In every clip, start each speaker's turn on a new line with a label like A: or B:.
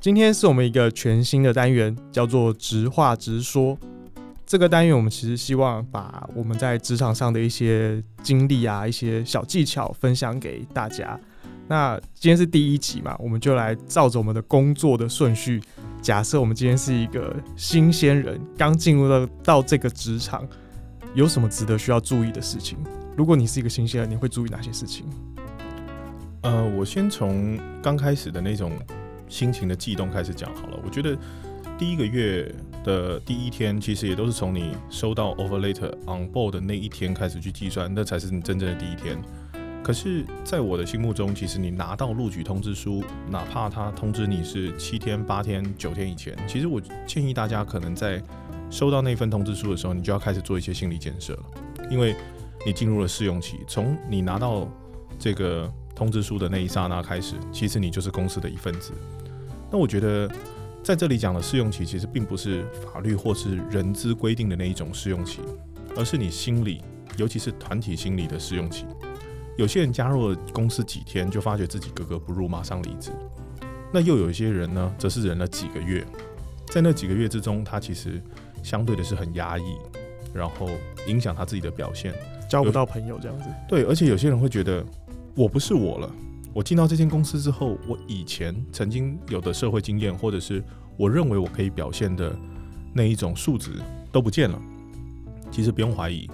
A: 今天是我们一个全新的单元，叫做“直话直说”。这个单元我们其实希望把我们在职场上的一些经历啊、一些小技巧分享给大家。那今天是第一集嘛，我们就来照着我们的工作的顺序。假设我们今天是一个新鲜人，刚进入到到这个职场，有什么值得需要注意的事情？如果你是一个新鲜人，你会注意哪些事情？
B: 呃，我先从刚开始的那种心情的悸动开始讲好了。我觉得第一个月的第一天，其实也都是从你收到 offer letter on board 的那一天开始去计算，那才是你真正的第一天。可是，在我的心目中，其实你拿到录取通知书，哪怕他通知你是七天、八天、九天以前，其实我建议大家可能在收到那份通知书的时候，你就要开始做一些心理建设了，因为你进入了试用期。从你拿到这个通知书的那一刹那开始，其实你就是公司的一份子。那我觉得在这里讲的试用期，其实并不是法律或是人资规定的那一种试用期，而是你心理，尤其是团体心理的试用期。有些人加入了公司几天就发觉自己格格不入，马上离职。那又有一些人呢，则是忍了几个月，在那几个月之中，他其实相对的是很压抑，然后影响他自己的表现，
A: 交不到朋友这样子。
B: 对，而且有些人会觉得我不是我了。我进到这间公司之后，我以前曾经有的社会经验，或者是我认为我可以表现的那一种素质都不见了。其实不用怀疑。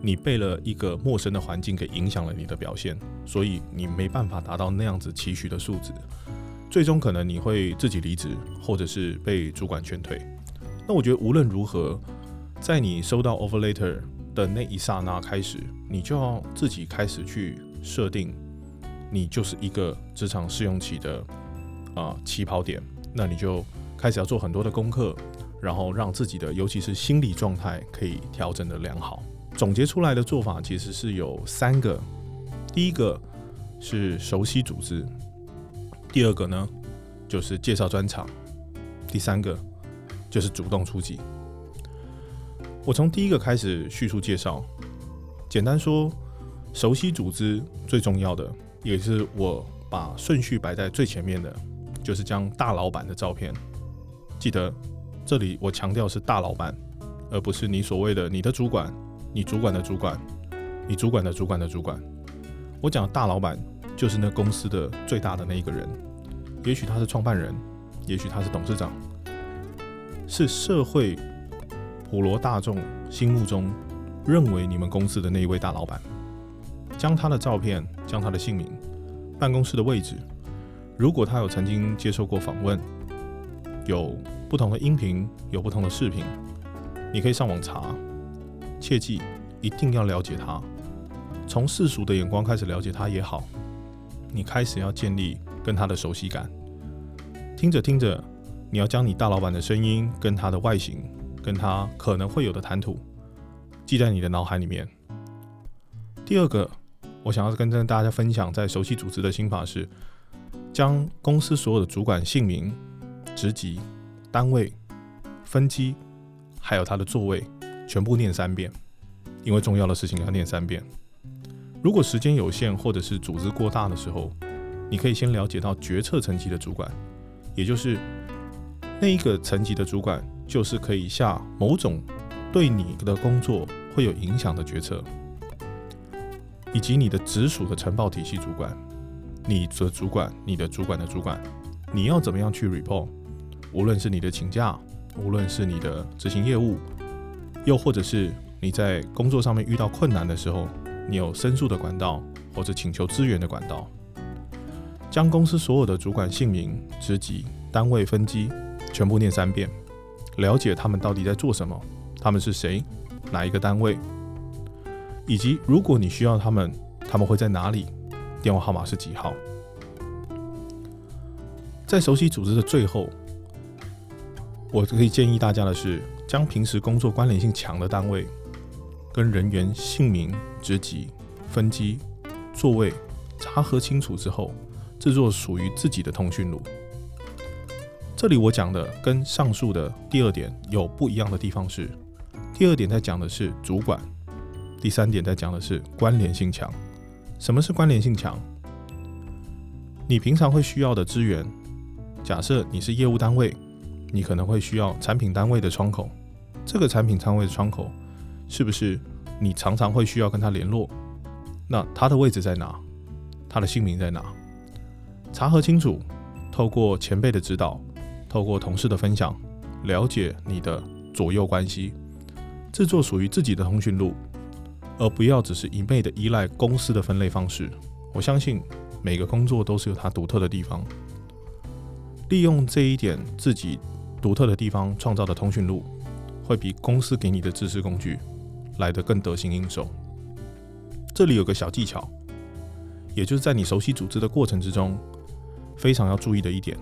B: 你被了一个陌生的环境给影响了你的表现，所以你没办法达到那样子期许的素质，最终可能你会自己离职，或者是被主管劝退。那我觉得无论如何，在你收到 offer letter 的那一刹那开始，你就要自己开始去设定，你就是一个职场试用期的啊起跑点，那你就开始要做很多的功课，然后让自己的尤其是心理状态可以调整的良好。总结出来的做法其实是有三个，第一个是熟悉组织，第二个呢就是介绍专场，第三个就是主动出击。我从第一个开始叙述介绍，简单说，熟悉组织最重要的，也是我把顺序摆在最前面的，就是将大老板的照片。记得这里我强调是大老板，而不是你所谓的你的主管。你主管的主管，你主管的主管的主管，我讲大老板就是那公司的最大的那一个人，也许他是创办人，也许他是董事长，是社会普罗大众心目中认为你们公司的那一位大老板。将他的照片，将他的姓名，办公室的位置，如果他有曾经接受过访问，有不同的音频，有不同的视频，你可以上网查。切记一定要了解他，从世俗的眼光开始了解他也好。你开始要建立跟他的熟悉感，听着听着，你要将你大老板的声音、跟他的外形、跟他可能会有的谈吐记在你的脑海里面。第二个，我想要跟大家分享在熟悉组织的心法是，将公司所有的主管姓名、职级、单位、分机，还有他的座位。全部念三遍，因为重要的事情要念三遍。如果时间有限，或者是组织过大的时候，你可以先了解到决策层级的主管，也就是那一个层级的主管，就是可以下某种对你的工作会有影响的决策，以及你的直属的晨报体系主管，你的主管，你的主管的主管，你要怎么样去 report？无论是你的请假，无论是你的执行业务。又或者是你在工作上面遇到困难的时候，你有申诉的管道或者请求支援的管道，将公司所有的主管姓名、职级、单位、分机全部念三遍，了解他们到底在做什么，他们是谁，哪一个单位，以及如果你需要他们，他们会在哪里，电话号码是几号。在熟悉组织的最后，我可以建议大家的是。将平时工作关联性强的单位跟人员姓名、职级、分机、座位查核清楚之后，制作属于自己的通讯录。这里我讲的跟上述的第二点有不一样的地方是：第二点在讲的是主管，第三点在讲的是关联性强。什么是关联性强？你平常会需要的资源，假设你是业务单位，你可能会需要产品单位的窗口，这个产品单位的窗口是不是你常常会需要跟他联络？那他的位置在哪？他的姓名在哪？查核清楚，透过前辈的指导，透过同事的分享，了解你的左右关系，制作属于自己的通讯录，而不要只是一昧的依赖公司的分类方式。我相信每个工作都是有它独特的地方，利用这一点自己独特的地方创造的通讯录，会比公司给你的知识工具来得更得心应手。这里有个小技巧，也就是在你熟悉组织的过程之中。非常要注意的一点，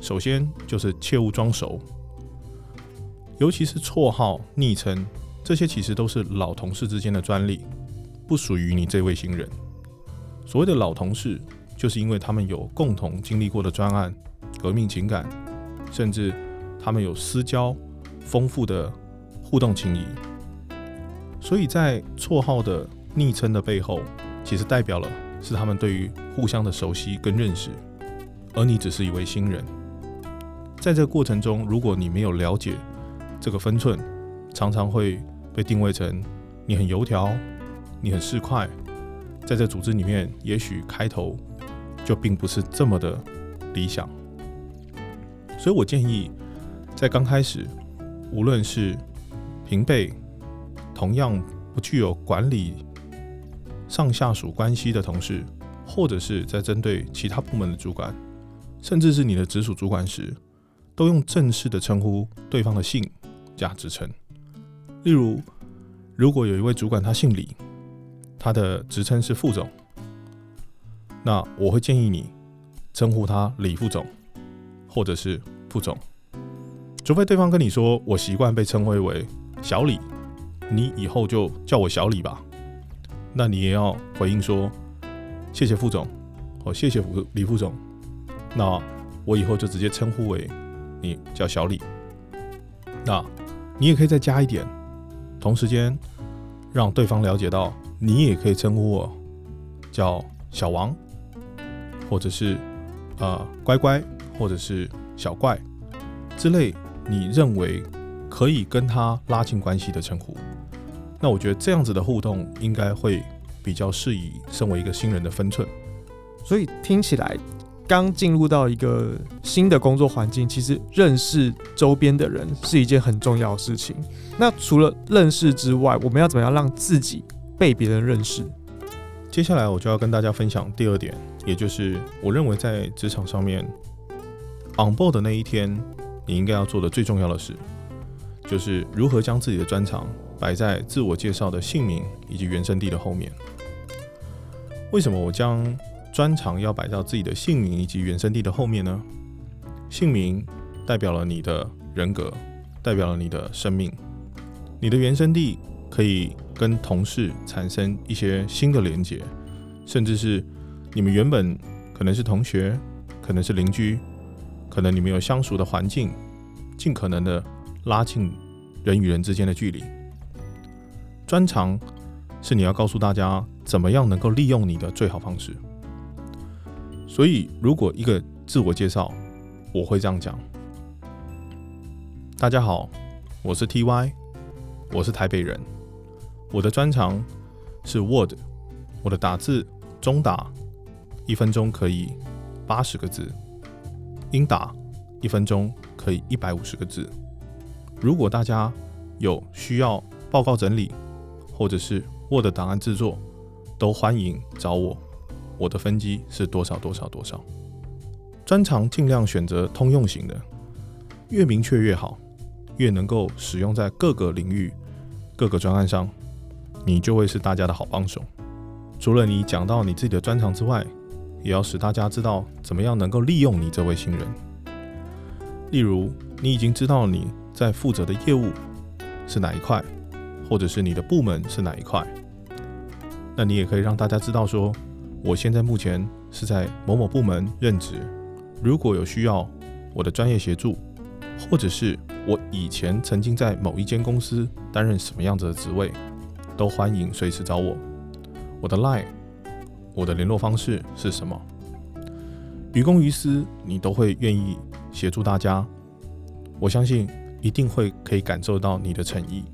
B: 首先就是切勿装熟，尤其是绰号、昵称这些，其实都是老同事之间的专利，不属于你这位新人。所谓的老同事，就是因为他们有共同经历过的专案、革命情感，甚至他们有私交丰富的互动情谊，所以在绰号的昵称的背后，其实代表了是他们对于互相的熟悉跟认识。而你只是一位新人，在这个过程中，如果你没有了解这个分寸，常常会被定位成你很油条，你很市侩，在这组织里面，也许开头就并不是这么的理想。所以我建议，在刚开始，无论是平辈，同样不具有管理上下属关系的同事，或者是在针对其他部门的主管。甚至是你的直属主管时，都用正式的称呼对方的姓加职称。例如，如果有一位主管他姓李，他的职称是副总，那我会建议你称呼他李副总，或者是副总。除非对方跟你说我习惯被称呼为小李，你以后就叫我小李吧。那你也要回应说谢谢副总，哦谢谢李副总。那我以后就直接称呼为你叫小李。那你也可以再加一点，同时间让对方了解到你也可以称呼我叫小王，或者是呃乖乖，或者是小怪之类，你认为可以跟他拉近关系的称呼。那我觉得这样子的互动应该会比较适宜身为一个新人的分寸。
A: 所以听起来。刚进入到一个新的工作环境，其实认识周边的人是一件很重要的事情。那除了认识之外，我们要怎么样让自己被别人认识？
B: 接下来我就要跟大家分享第二点，也就是我认为在职场上面 on board 的那一天，你应该要做的最重要的事，就是如何将自己的专长摆在自我介绍的姓名以及原生地的后面。为什么我将专长要摆到自己的姓名以及原生地的后面呢？姓名代表了你的人格，代表了你的生命。你的原生地可以跟同事产生一些新的连接，甚至是你们原本可能是同学，可能是邻居，可能你们有相熟的环境，尽可能的拉近人与人之间的距离。专长是你要告诉大家怎么样能够利用你的最好方式。所以，如果一个自我介绍，我会这样讲：大家好，我是 T.Y，我是台北人，我的专长是 Word，我的打字中打一分钟可以八十个字，英打一分钟可以一百五十个字。如果大家有需要报告整理，或者是 Word 档案制作，都欢迎找我。我的分机是多少多少多少，专长尽量选择通用型的，越明确越好，越能够使用在各个领域、各个专案上，你就会是大家的好帮手。除了你讲到你自己的专长之外，也要使大家知道怎么样能够利用你这位新人。例如，你已经知道你在负责的业务是哪一块，或者是你的部门是哪一块，那你也可以让大家知道说。我现在目前是在某某部门任职，如果有需要我的专业协助，或者是我以前曾经在某一间公司担任什么样子的职位，都欢迎随时找我。我的 line，我的联络方式是什么？于公于私，你都会愿意协助大家。我相信一定会可以感受到你的诚意。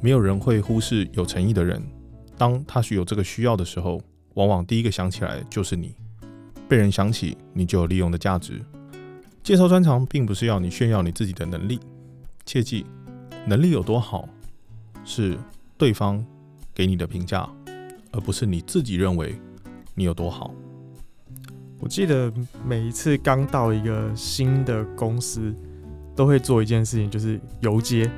B: 没有人会忽视有诚意的人。当他是有这个需要的时候，往往第一个想起来就是你。被人想起，你就有利用的价值。介绍专长并不是要你炫耀你自己的能力，切记，能力有多好是对方给你的评价，而不是你自己认为你有多好。
A: 我记得每一次刚到一个新的公司，都会做一件事情，就是游街。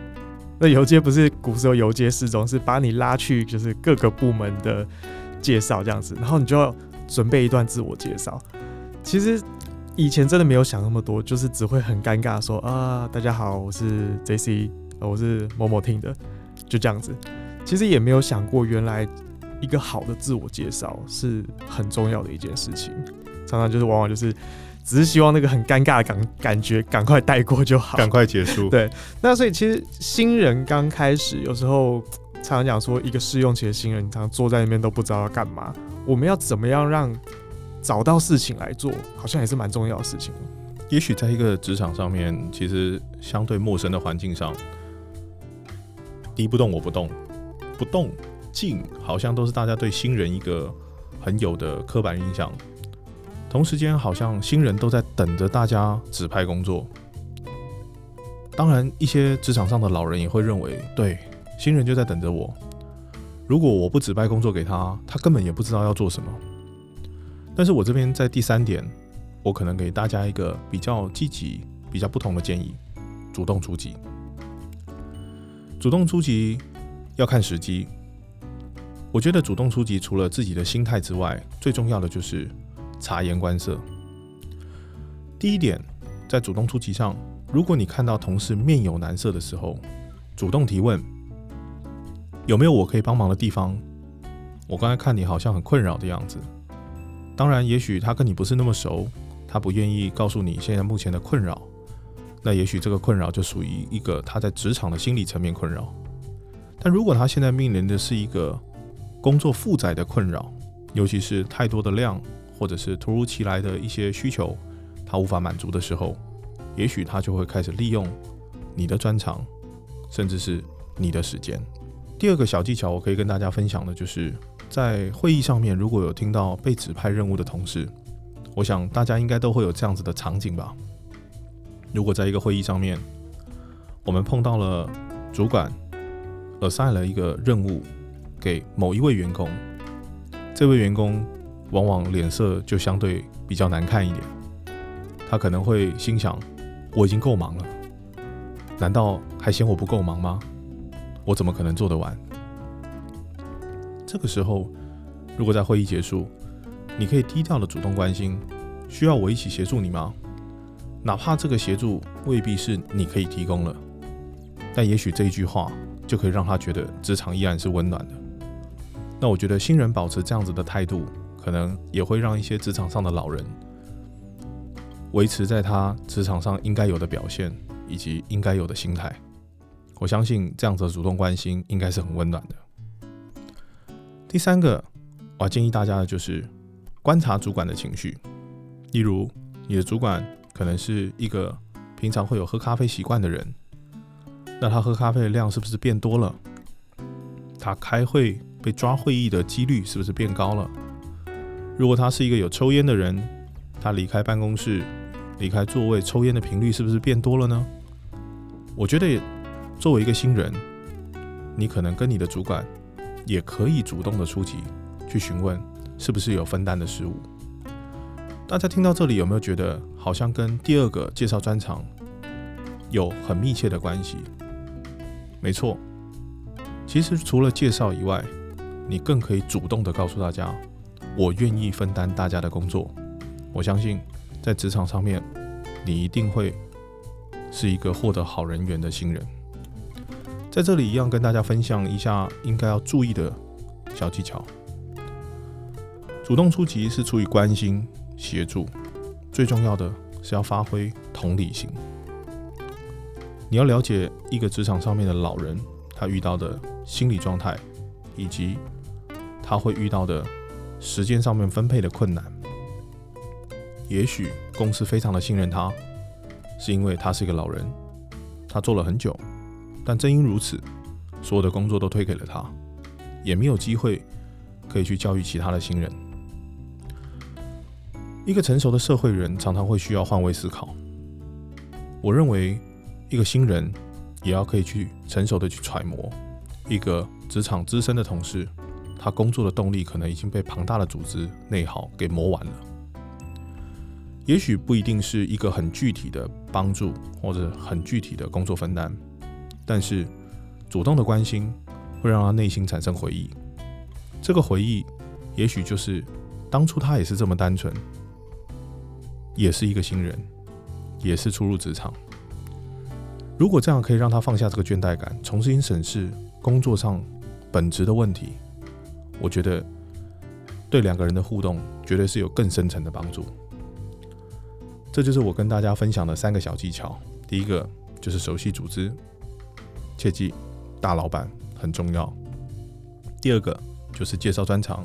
A: 那游街不是古时候游街示众，是把你拉去就是各个部门的介绍这样子，然后你就要准备一段自我介绍。其实以前真的没有想那么多，就是只会很尴尬说啊，大家好，我是 J C，我是某某听的，就这样子。其实也没有想过，原来一个好的自我介绍是很重要的一件事情。常常就是往往就是只是希望那个很尴尬的感感觉赶快带过就好，
B: 赶快结束。
A: 对，那所以其实新人刚开始有时候常常讲说，一个试用期的新人，常常坐在那边都不知道要干嘛。我们要怎么样让找到事情来做，好像也是蛮重要的事情。
B: 也许在一个职场上面，其实相对陌生的环境上，敌不动我不动，不动静，好像都是大家对新人一个很有的刻板印象。同时间，好像新人都在等着大家指派工作。当然，一些职场上的老人也会认为，对，新人就在等着我。如果我不指派工作给他，他根本也不知道要做什么。但是我这边在第三点，我可能给大家一个比较积极、比较不同的建议：主动出击。主动出击要看时机。我觉得主动出击除了自己的心态之外，最重要的就是。察言观色。第一点，在主动出击上，如果你看到同事面有难色的时候，主动提问，有没有我可以帮忙的地方？我刚才看你好像很困扰的样子。当然，也许他跟你不是那么熟，他不愿意告诉你现在目前的困扰。那也许这个困扰就属于一个他在职场的心理层面困扰。但如果他现在面临的是一个工作负载的困扰，尤其是太多的量。或者是突如其来的一些需求，他无法满足的时候，也许他就会开始利用你的专长，甚至是你的时间。第二个小技巧，我可以跟大家分享的就是，在会议上面，如果有听到被指派任务的同事，我想大家应该都会有这样子的场景吧。如果在一个会议上面，我们碰到了主管 assign 了一个任务给某一位员工，这位员工。往往脸色就相对比较难看一点，他可能会心想：我已经够忙了，难道还嫌我不够忙吗？我怎么可能做得完？这个时候，如果在会议结束，你可以低调的主动关心：需要我一起协助你吗？哪怕这个协助未必是你可以提供了，但也许这一句话就可以让他觉得职场依然是温暖的。那我觉得新人保持这样子的态度。可能也会让一些职场上的老人维持在他职场上应该有的表现以及应该有的心态。我相信这样子的主动关心应该是很温暖的。第三个，我建议大家的就是观察主管的情绪。例如，你的主管可能是一个平常会有喝咖啡习惯的人，那他喝咖啡的量是不是变多了？他开会被抓会议的几率是不是变高了？如果他是一个有抽烟的人，他离开办公室、离开座位抽烟的频率是不是变多了呢？我觉得，作为一个新人，你可能跟你的主管也可以主动的出击，去询问是不是有分担的失误。大家听到这里有没有觉得好像跟第二个介绍专长有很密切的关系？没错，其实除了介绍以外，你更可以主动的告诉大家。我愿意分担大家的工作，我相信在职场上面，你一定会是一个获得好人缘的新人。在这里一样跟大家分享一下应该要注意的小技巧。主动出击是出于关心协助，最重要的是要发挥同理心。你要了解一个职场上面的老人，他遇到的心理状态，以及他会遇到的。时间上面分配的困难，也许公司非常的信任他，是因为他是一个老人，他做了很久，但正因如此，所有的工作都推给了他，也没有机会可以去教育其他的新人。一个成熟的社会人常常会需要换位思考。我认为，一个新人也要可以去成熟的去揣摩一个职场资深的同事，他工作的动力可能已经被庞大的组织内耗给磨完了。也许不一定是一个很具体的帮助或者很具体的工作分担，但是主动的关心会让他内心产生回忆。这个回忆也许就是当初他也是这么单纯。也是一个新人，也是初入职场。如果这样可以让他放下这个倦怠感，重新审视工作上本质的问题，我觉得对两个人的互动绝对是有更深层的帮助。这就是我跟大家分享的三个小技巧。第一个就是熟悉组织，切记大老板很重要。第二个就是介绍专长，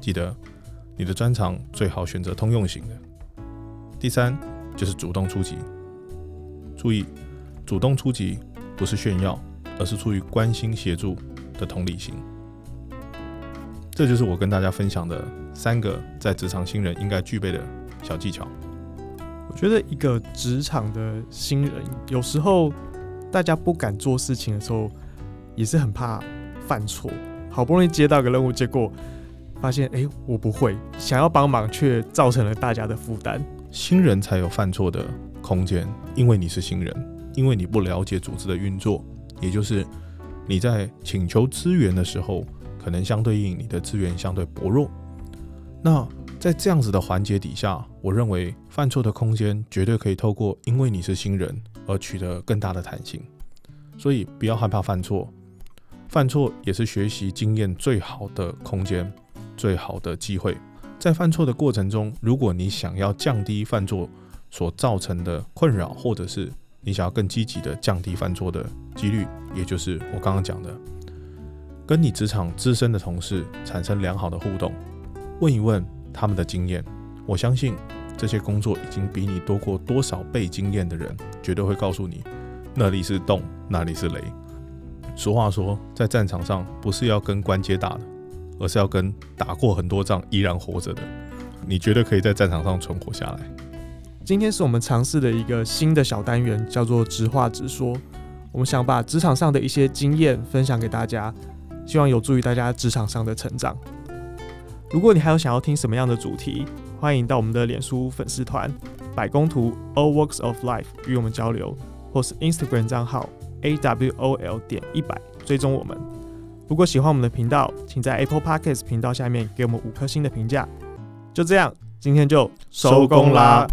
B: 记得你的专长最好选择通用型的。第三就是主动出击，注意，主动出击不是炫耀，而是出于关心协助的同理心。这就是我跟大家分享的三个在职场新人应该具备的小技巧。
A: 我觉得一个职场的新人，有时候大家不敢做事情的时候，也是很怕犯错。好不容易接到个任务，结果发现哎我不会，想要帮忙却造成了大家的负担。
B: 新人才有犯错的空间，因为你是新人，因为你不了解组织的运作，也就是你在请求资源的时候，可能相对应你的资源相对薄弱。那在这样子的环节底下，我认为犯错的空间绝对可以透过因为你是新人而取得更大的弹性。所以不要害怕犯错，犯错也是学习经验最好的空间，最好的机会。在犯错的过程中，如果你想要降低犯错所造成的困扰，或者是你想要更积极的降低犯错的几率，也就是我刚刚讲的，跟你职场资深的同事产生良好的互动，问一问他们的经验，我相信这些工作已经比你多过多少倍经验的人，绝对会告诉你，那里是洞，那里是雷。俗话说，在战场上不是要跟关节打的。而是要跟打过很多仗依然活着的，你绝对可以在战场上存活下来。
A: 今天是我们尝试的一个新的小单元，叫做“直话直说”。我们想把职场上的一些经验分享给大家，希望有助于大家职场上的成长。如果你还有想要听什么样的主题，欢迎到我们的脸书粉丝团“百工图 All Works of Life” 与我们交流，或是 Instagram 账号 A W O L 点一百追踪我们。如果喜欢我们的频道，请在 Apple Podcast 频道下面给我们五颗星的评价。就这样，今天就收工啦。